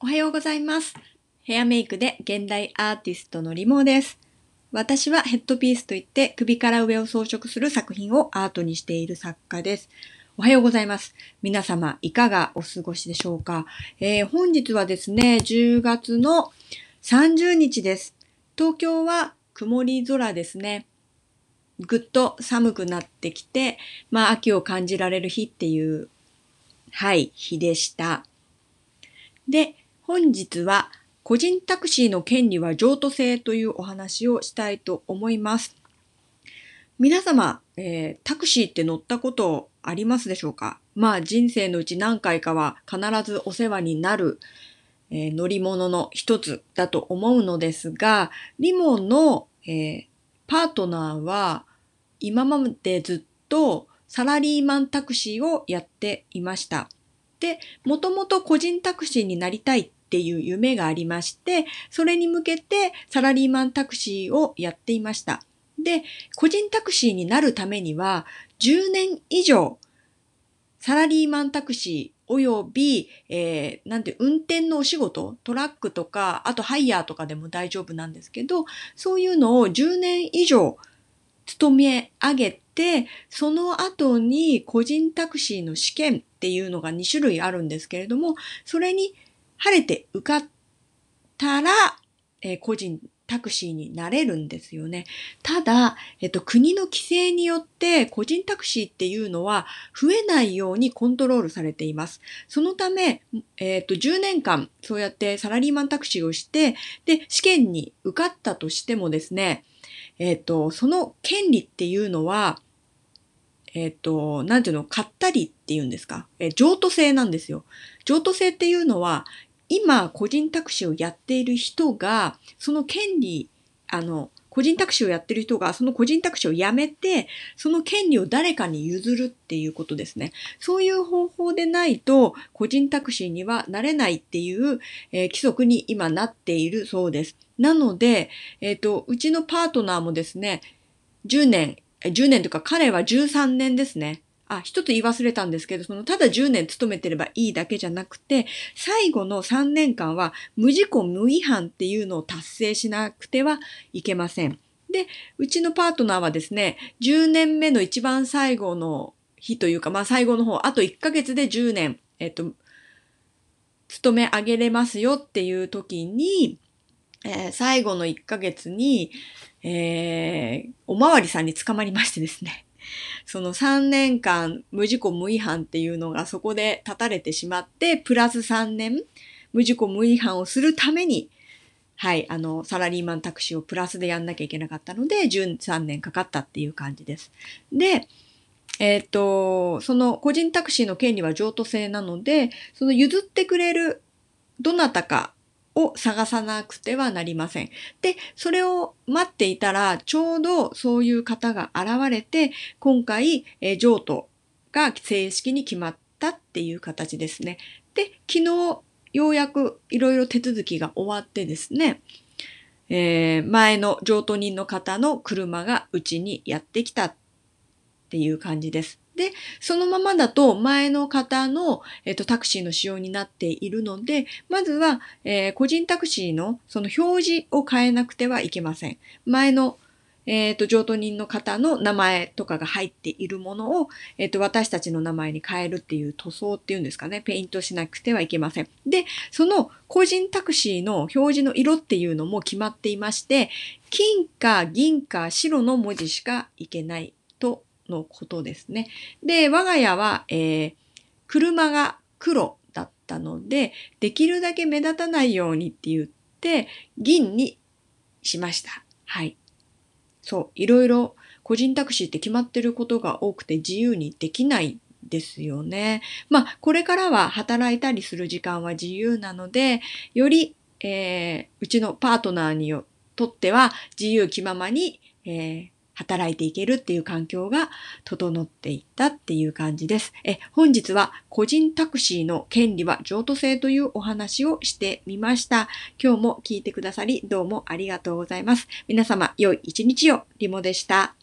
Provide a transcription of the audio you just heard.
おはようございます。ヘアメイクで現代アーティストのリモーです。私はヘッドピースといって首から上を装飾する作品をアートにしている作家です。おはようございます。皆様いかがお過ごしでしょうか、えー本日はですね、10月の30日です。東京は曇り空ですね。ぐっと寒くなってきて、まあ秋を感じられる日っていう、はい、日でした。で、本日は個人タクシーの権利は譲渡制というお話をしたいと思います。皆様、えータクシーって乗ったことありますでしょうか？まあ人生のうち何回かは必ずお世話になる、えー乗り物の一つだと思うのですが、リモの、えーパートナーは今までずっとサラリーマンタクシーをやっていました。で、もともと個人タクシーになりたいっっていう夢がありまして、それに向けてサラリーマンタクシーをやっていました。で、個人タクシーになるためには、10年以上、サラリーマンタクシーおよび、えーなんて、運転のお仕事、トラックとか、あとハイヤーとかでも大丈夫なんですけど、そういうのを10年以上勤め上げて、その後に個人タクシーの試験っていうのが2種類あるんですけれども、それに晴れて受かったら、えー個人タクシーになれるんですよね。ただ、えっと、国の規制によって個人タクシーっていうのは増えないようにコントロールされています。そのため、えっと、10年間そうやってサラリーマンタクシーをして、で、試験に受かったとしてもですね、えっと、その権利っていうのは、えっと、なんていうの、買ったりっていうんですか、え譲渡制なんですよ。譲渡制っていうのは、今、個人タクシーをやっている人が、その権利、あの、個人タクシーをやっている人が、その個人タクシーをやめて、その権利を誰かに譲るっていうことですね。そういう方法でないと、個人タクシーにはなれないっていう、えー規則に今なっているそうです。なので、えっ、と、うちのパートナーもですね、10年、10年というか彼は13年ですね。あ、一つ言い忘れたんですけど、その、ただ10年勤めてればいいだけじゃなくて、最後の3年間は無事故無違反っていうのを達成しなくてはいけません。で、うちのパートナーはですね、10年目の一番最後の日というか、まあ最後の方、あと1ヶ月で10年、えっと、勤め上げれますよっていう時に、えー最後の1ヶ月に、えーおまわりさんに捕まりましてですね。その3年間無事故無違反っていうのがそこで立たれてしまって、プラス3年無事故無違反をするために、はい、あの、サラリーマンタクシーをプラスでやんなきゃいけなかったので、13年かかったっていう感じです。で、えっ、と、その個人タクシーの権利は譲渡制なので、その譲ってくれるどなたかを探さなくてはなりません。で、それを待っていたら、ちょうどそういう方が現れて、今回、えー譲渡が正式に決まったっていう形ですね。で、昨日、ようやくいろいろ手続きが終わってですね、えー前の譲渡人の方の車がうちにやってきたっていう感じです。で、そのままだと前の方の、えっとタクシーの仕様になっているので、まずは、えー個人タクシーのその表示を変えなくてはいけません。前の、えっと譲渡人の方の名前とかが入っているものを、えっと私たちの名前に変えるっていう塗装っていうんですかね、ペイントしなくてはいけません。で、その個人タクシーの表示の色っていうのも決まっていまして、金か銀か白の文字しかいけないのことですね。で、我が家は、えー車が黒だったので、できるだけ目立たないようにって言って、銀にしました。はい。そう、いろいろ個人タクシーって決まってることが多くて自由にできないですよね。まあ、これからは働いたりする時間は自由なので、より、えーうちのパートナーにとっては自由気ままに、えー働いていけるっていう環境が整っていったっていう感じです。え、本日は個人タクシーの権利は譲渡制というお話をしてみました。今日も聞いてくださりどうもありがとうございます。皆様良い一日をリモでした。